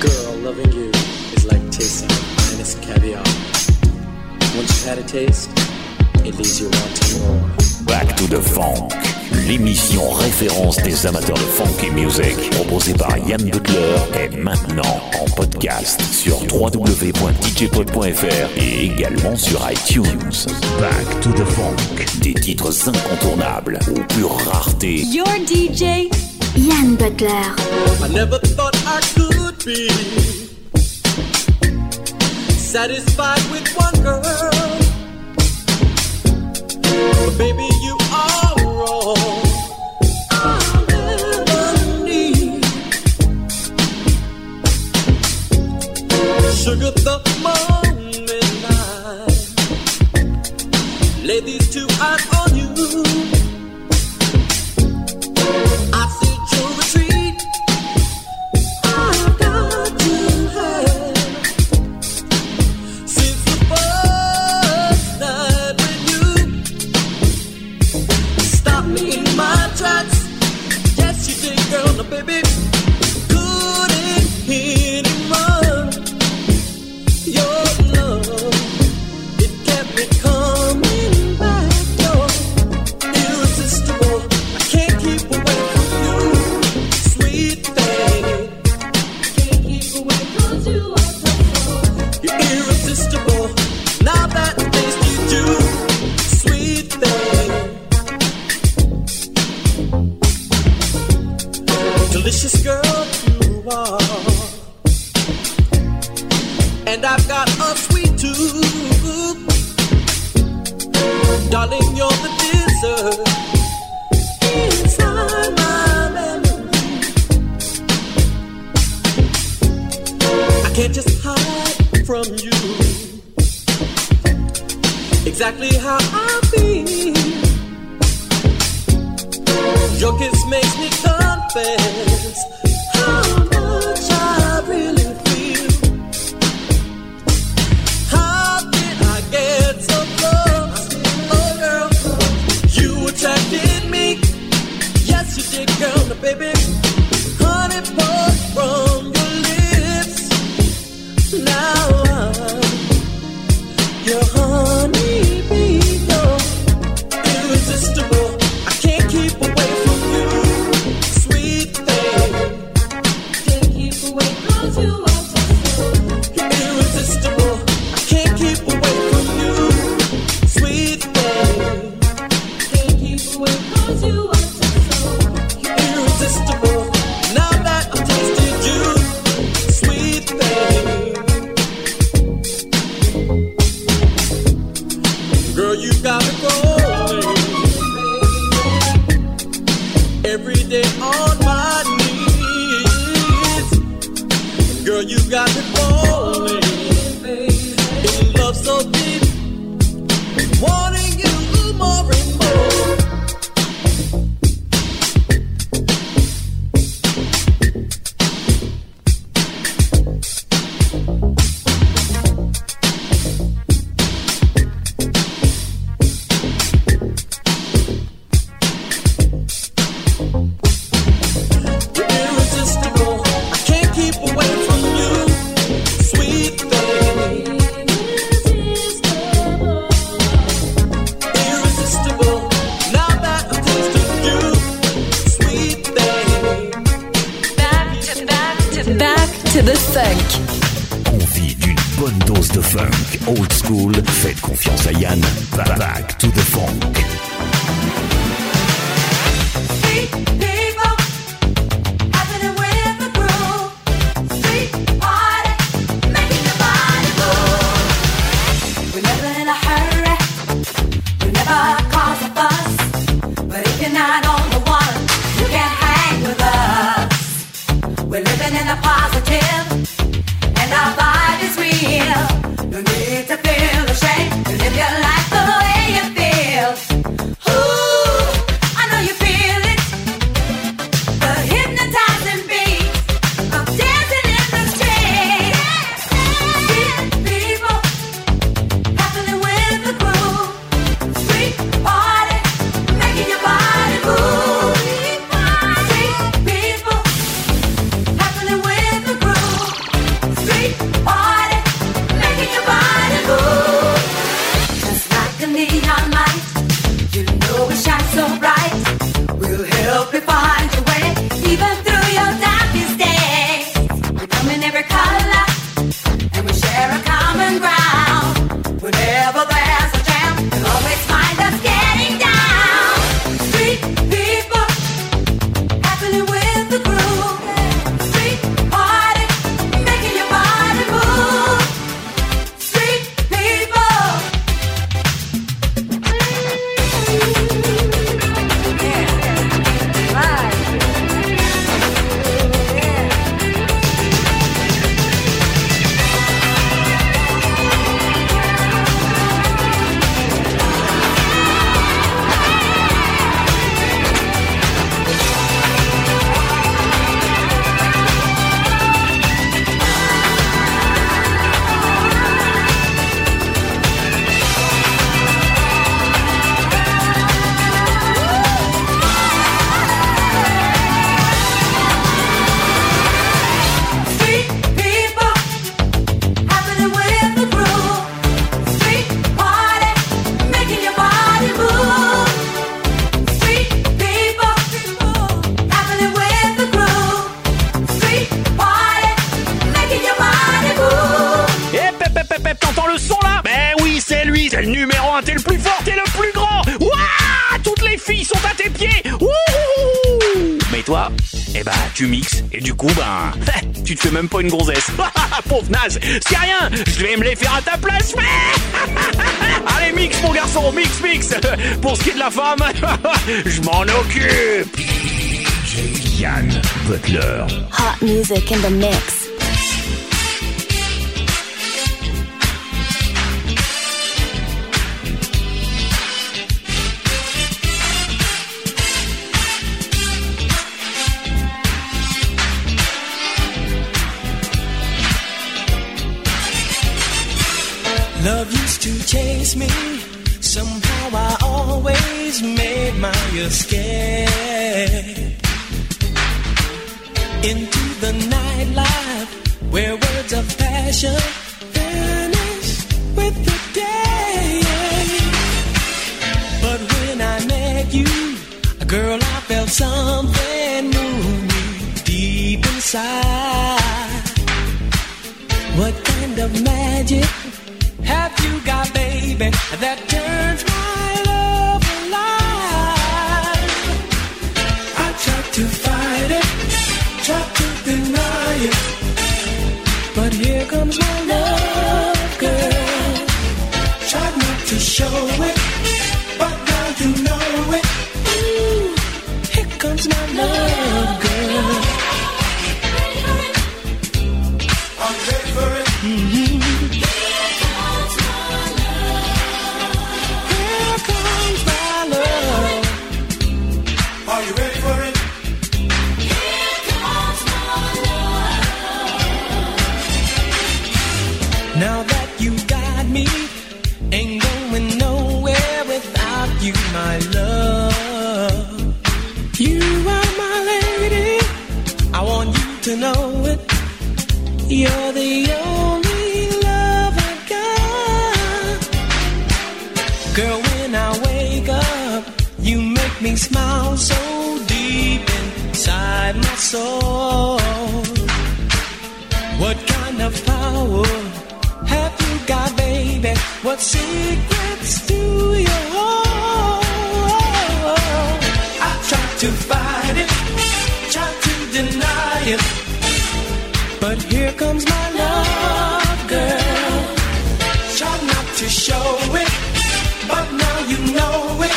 Girl, loving you is like tasting finest caviar. Once you've had a taste, it leaves you wanting more. Back to the Funk, l'émission référence des amateurs de funky music, proposée par Yann Butler, est maintenant en podcast sur www.djpod.fr et également sur iTunes. Back to the Funk, des titres incontournables ou pure rareté. Your DJ, Yann Butler. I never thought I could. be satisfied with one girl. But baby, you are wrong. Darling, you're the dessert. Inside my memory. I can't just hide from you. Exactly how I feel. Your kiss makes me confess. Même pas une grossesse. Pauvre naze, c'est rien. Je vais me les faire à ta place. Allez, mix mon garçon, mix, mix. Pour ce qui est de la femme, je m'en occupe. Yann Butler. Hot music in the mix. Into the nightlife where words of passion vanish with the day. But when I met you, girl, I felt something move me deep inside. What kind of magic have you got, baby, that turns it, but now you know it.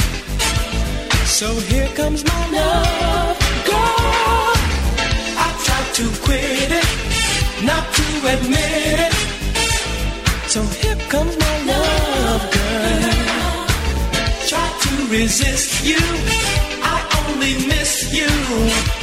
So here comes my love, girl. I tried to quit it, not to admit it. So here comes my love, girl. Try to resist you, I only miss you.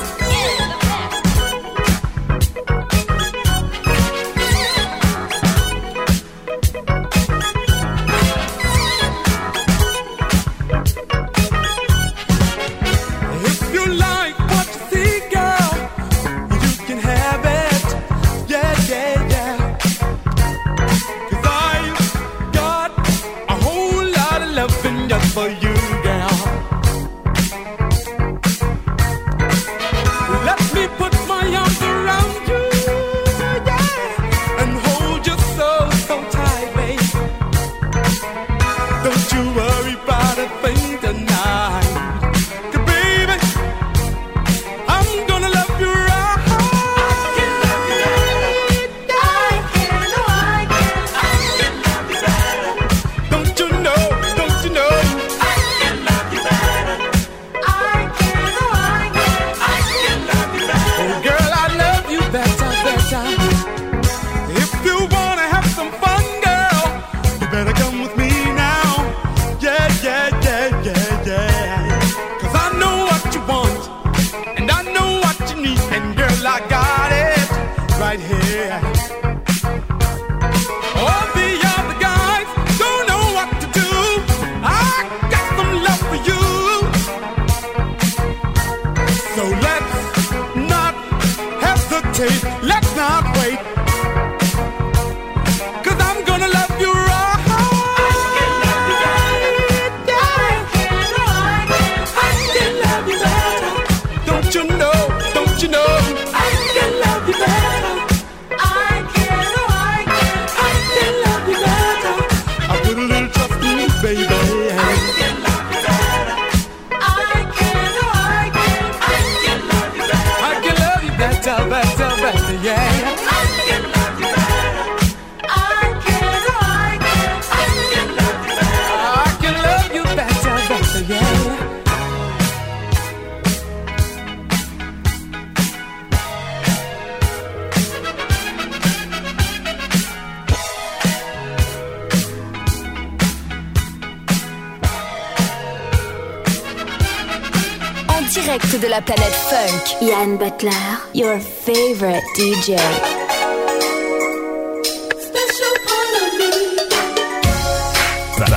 Suzanne Butler, your favorite DJ.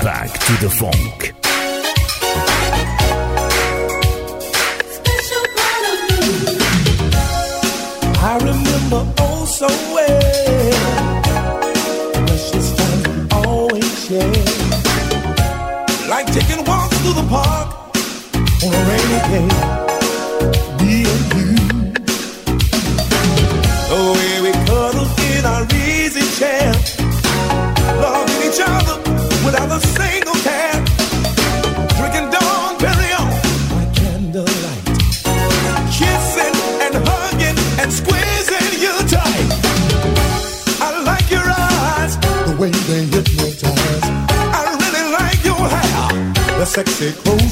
Back to the funk. sexy. Oh,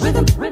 rhythm, rhythm.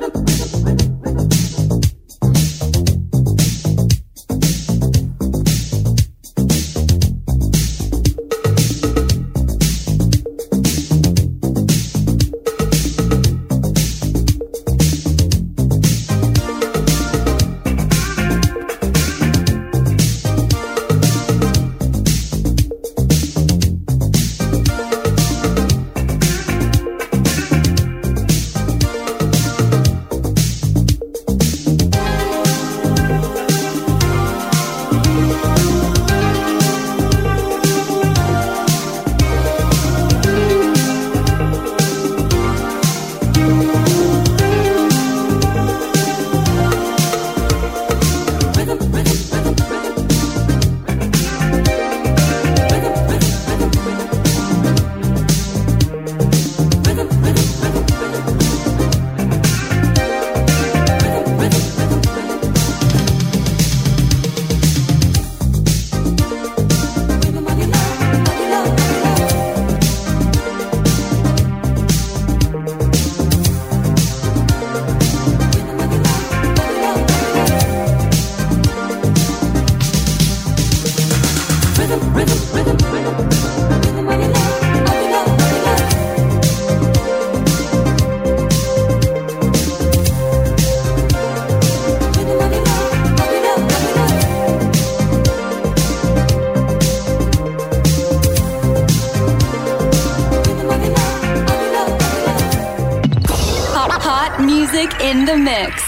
the mix.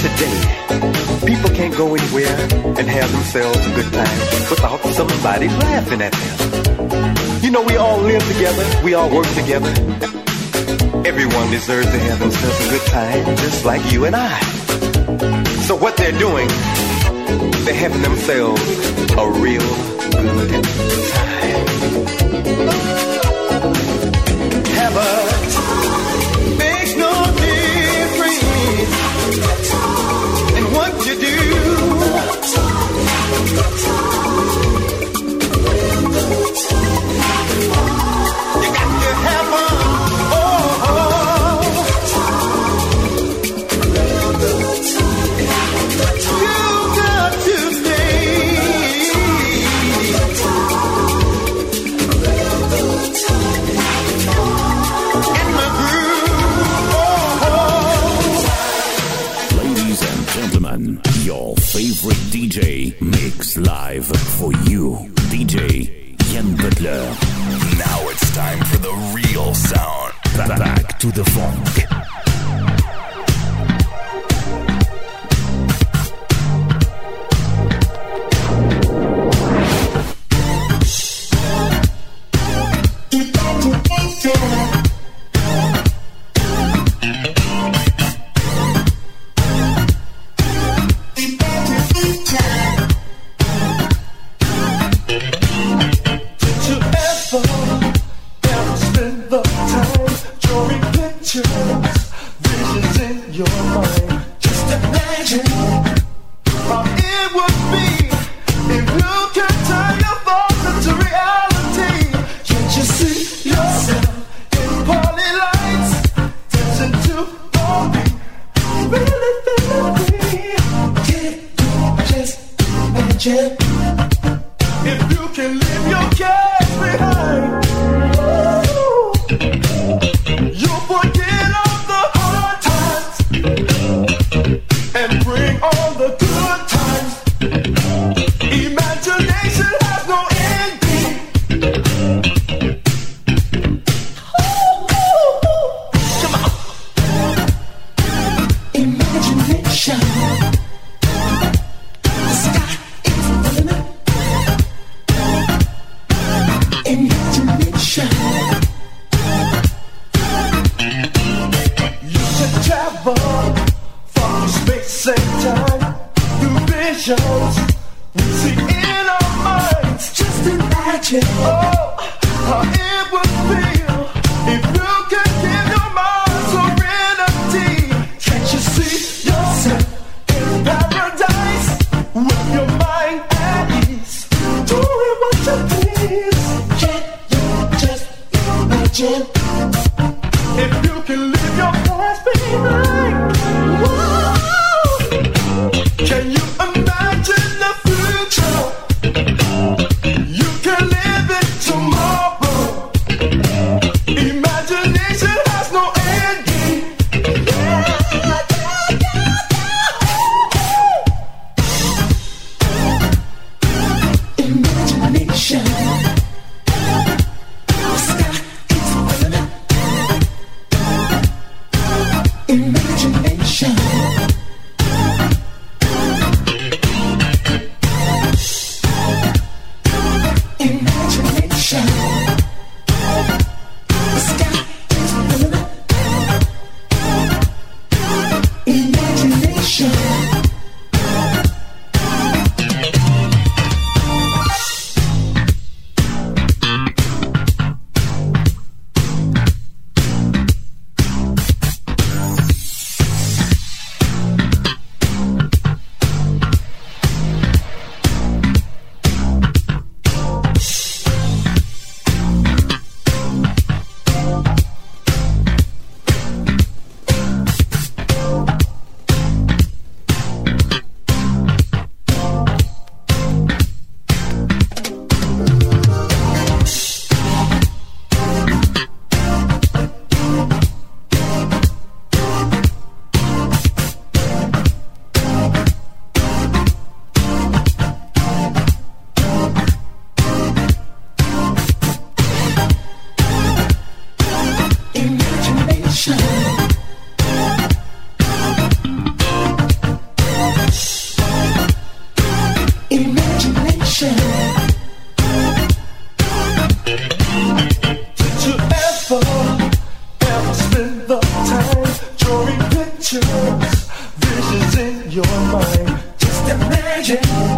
today. People can't go anywhere and have themselves a good time without somebody laughing at them. You know, we all live together, we all work together. Everyone deserves to have themselves a good time, just like you and I. So what they're doing, they're having themselves a real good time. Have a live for you, DJ Yen Butler. Now it's time for the real sound. Back to the phone. Visions in your mind? Just imagine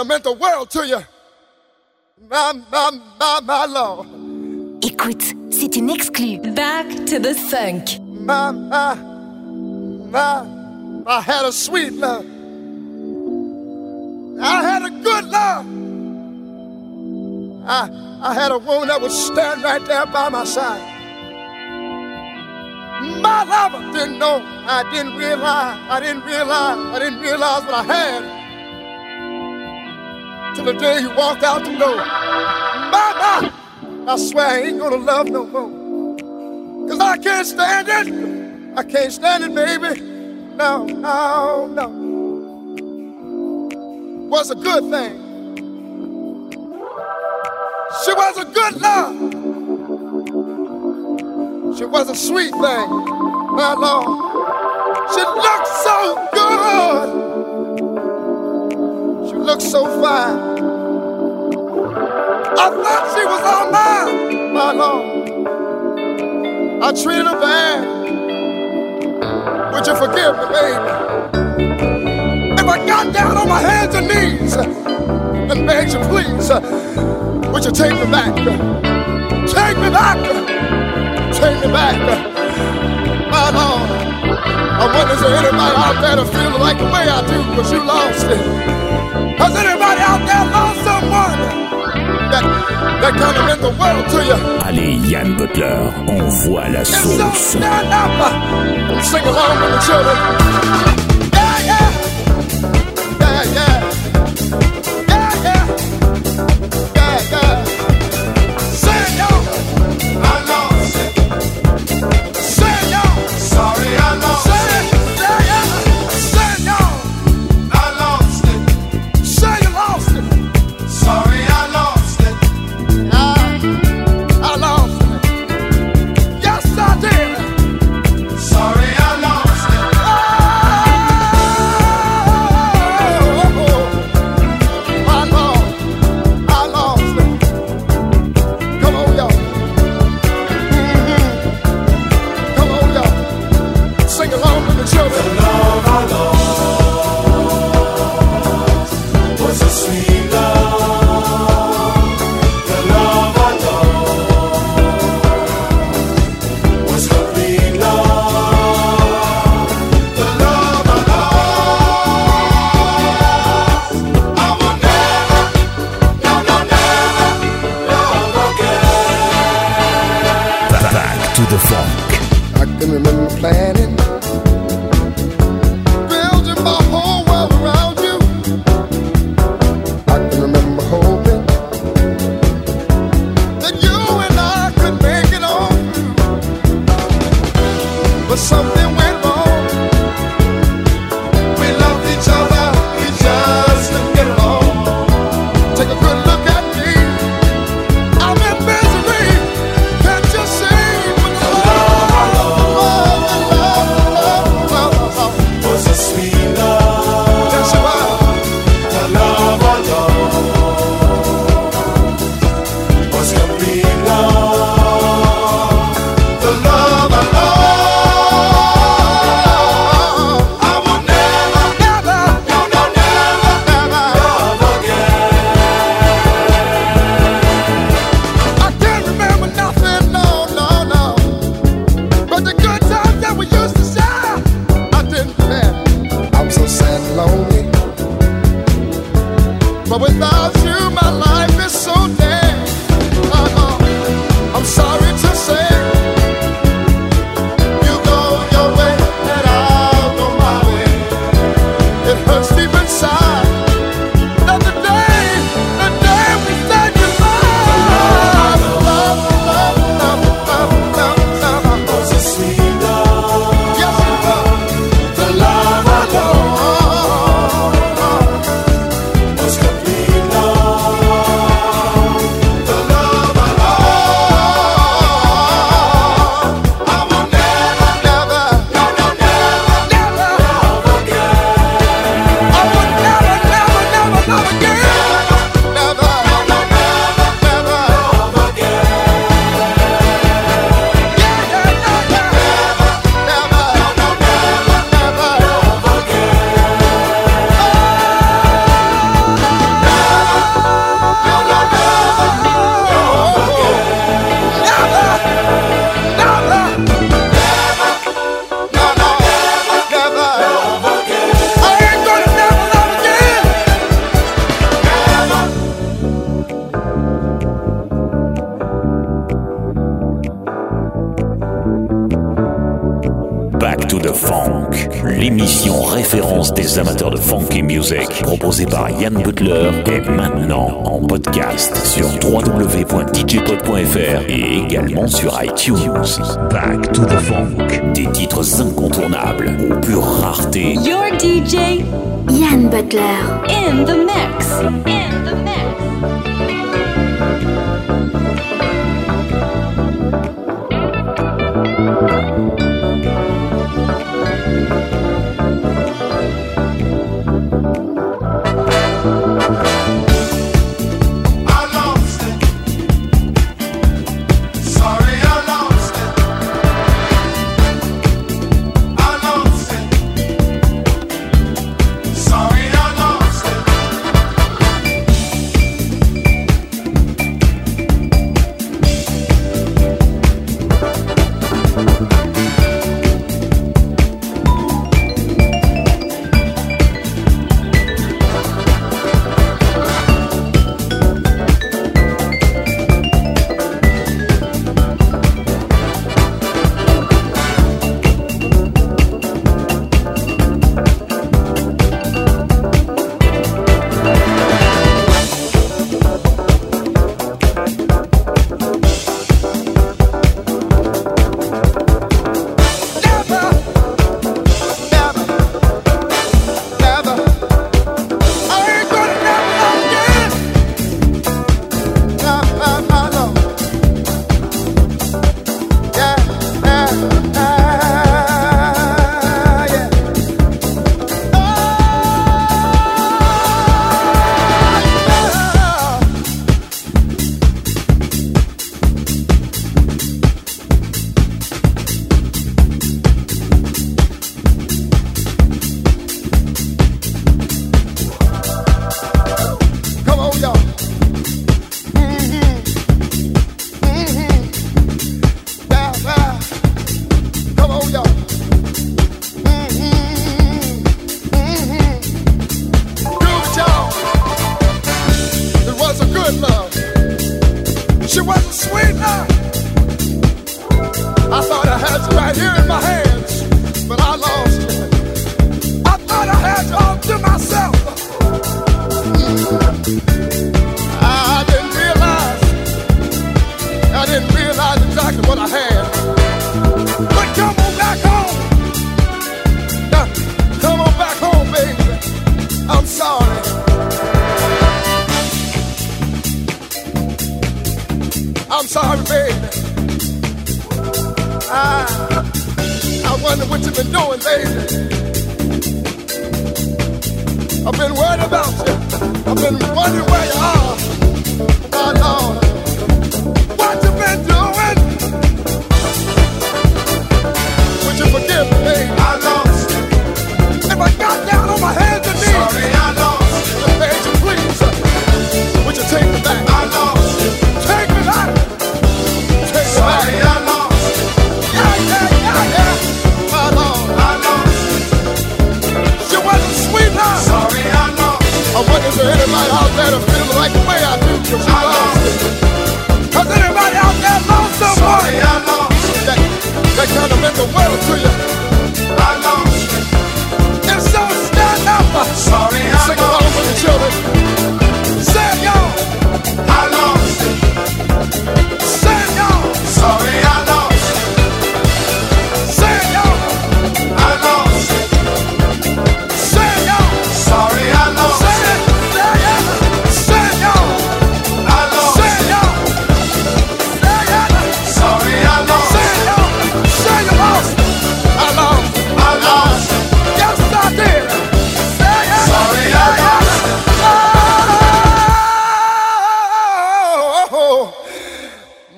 that kind of meant the world to you? My, my, my, my Lord. Écoute, c'est une exclue. Back to the funk. My, my, my, I had a sweet love. I had a good love. I, I had a woman that would stand right there by my side. My lover didn't know. I didn't realize. I didn't realize. I didn't realize what I had. Till the day he walked out the door. My, I swear I ain't gonna love no more. Cause I can't stand it. I can't stand it, baby. No, no, no. Was a good thing. She was a good love. She was a sweet thing, my Lord. She looked so good. Looked so fine. I thought she was all mine, my Lord. I treated her bad. Would you forgive me, baby? If I got down on my hands and knees and begged you, please, would you take me back? Take me back. Take me back. My Lord. I wonder is there anybody out there that feel like the way I do because you lost it? that that kind of bring the world to you. Allez, Yann Butler, envoie la sauce. Stand sing along with the children.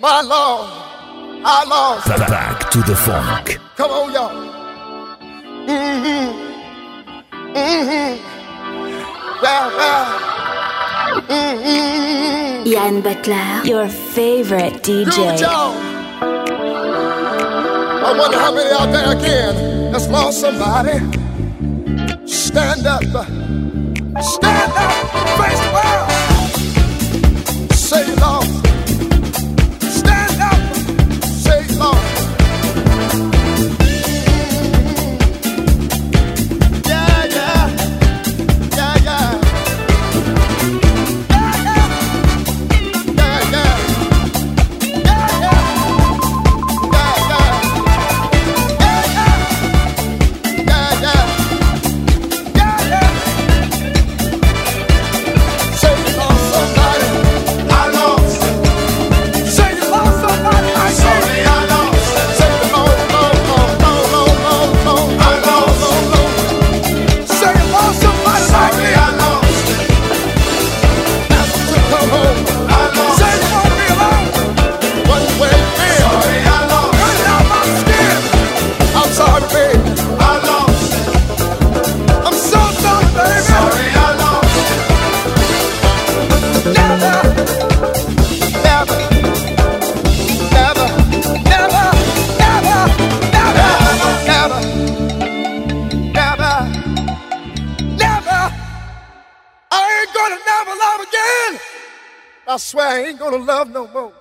DJ. Come on, y'all. Mmm. Mmm. Yeah. Mmm. Mmm. Mmm. Jan Butler, your favorite DJ. I wonder how many out there again that's lost somebody. Stand up. Stand up. Face the world. I ain't gonna love no more.